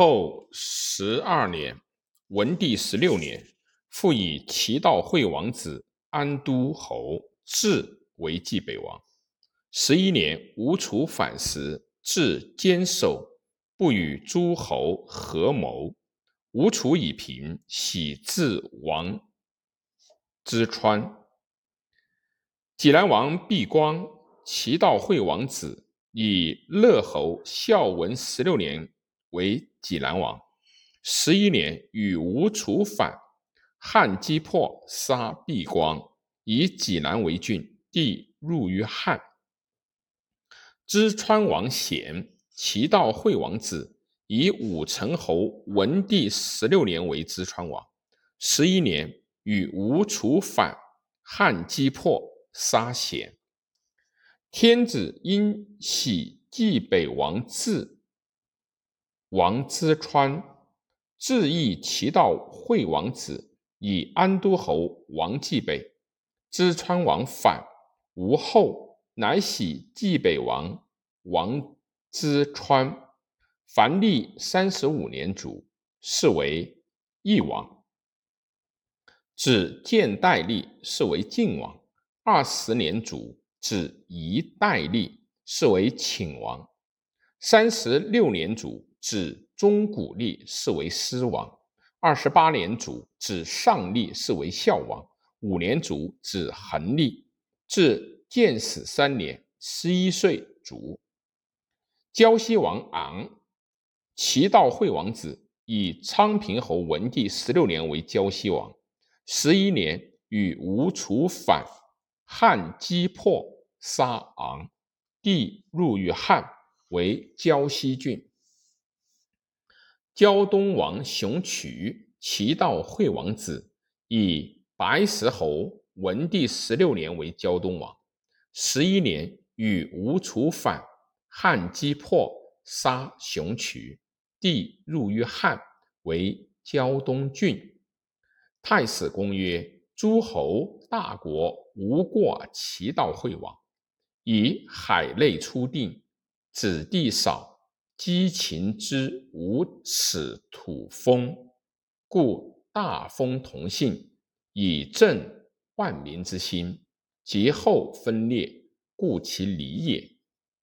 后十二年，文帝十六年，复以齐悼惠王子安都侯志为冀北王。十一年，吴楚反时，至坚守，不与诸侯合谋。吴楚以平，喜自王之川。济南王毕光，齐悼惠王子，以乐侯孝文十六年为济南王。十一年，与吴楚反，汉击破，杀毕光，以济南为郡，地入于汉。淄川王显，齐悼惠王子，以武成侯文帝十六年为淄川王。十一年，与吴楚反，汉击破，杀显。天子因喜冀北王志，王淄川，志义齐悼惠王子，以安都侯王冀北。淄川王反，吴后。乃喜冀北王王淄川，凡历三十五年卒，是为义王。子建代立，是为晋王。二十年卒，指一代立，是为顷王。三十六年卒，指中古历，是为师王。二十八年卒，指上历，是为孝王。五年卒，指恒历，至。建始三年，十一岁卒。胶西王昂，齐悼惠王子，以昌平侯文帝十六年为胶西王。十一年，与吴楚反，汉击破，杀昂，帝入于汉，为胶西郡。胶东王熊渠，齐悼惠王子，以白石侯文帝十六年为胶东王。十一年，与吴楚反，汉击破，杀熊渠，帝入于汉，为胶东郡。太史公曰：诸侯大国，无过齐悼惠王。以海内初定，子弟少，积秦之无此土风，故大风同性，以正万民之心。节后分裂，故其理也。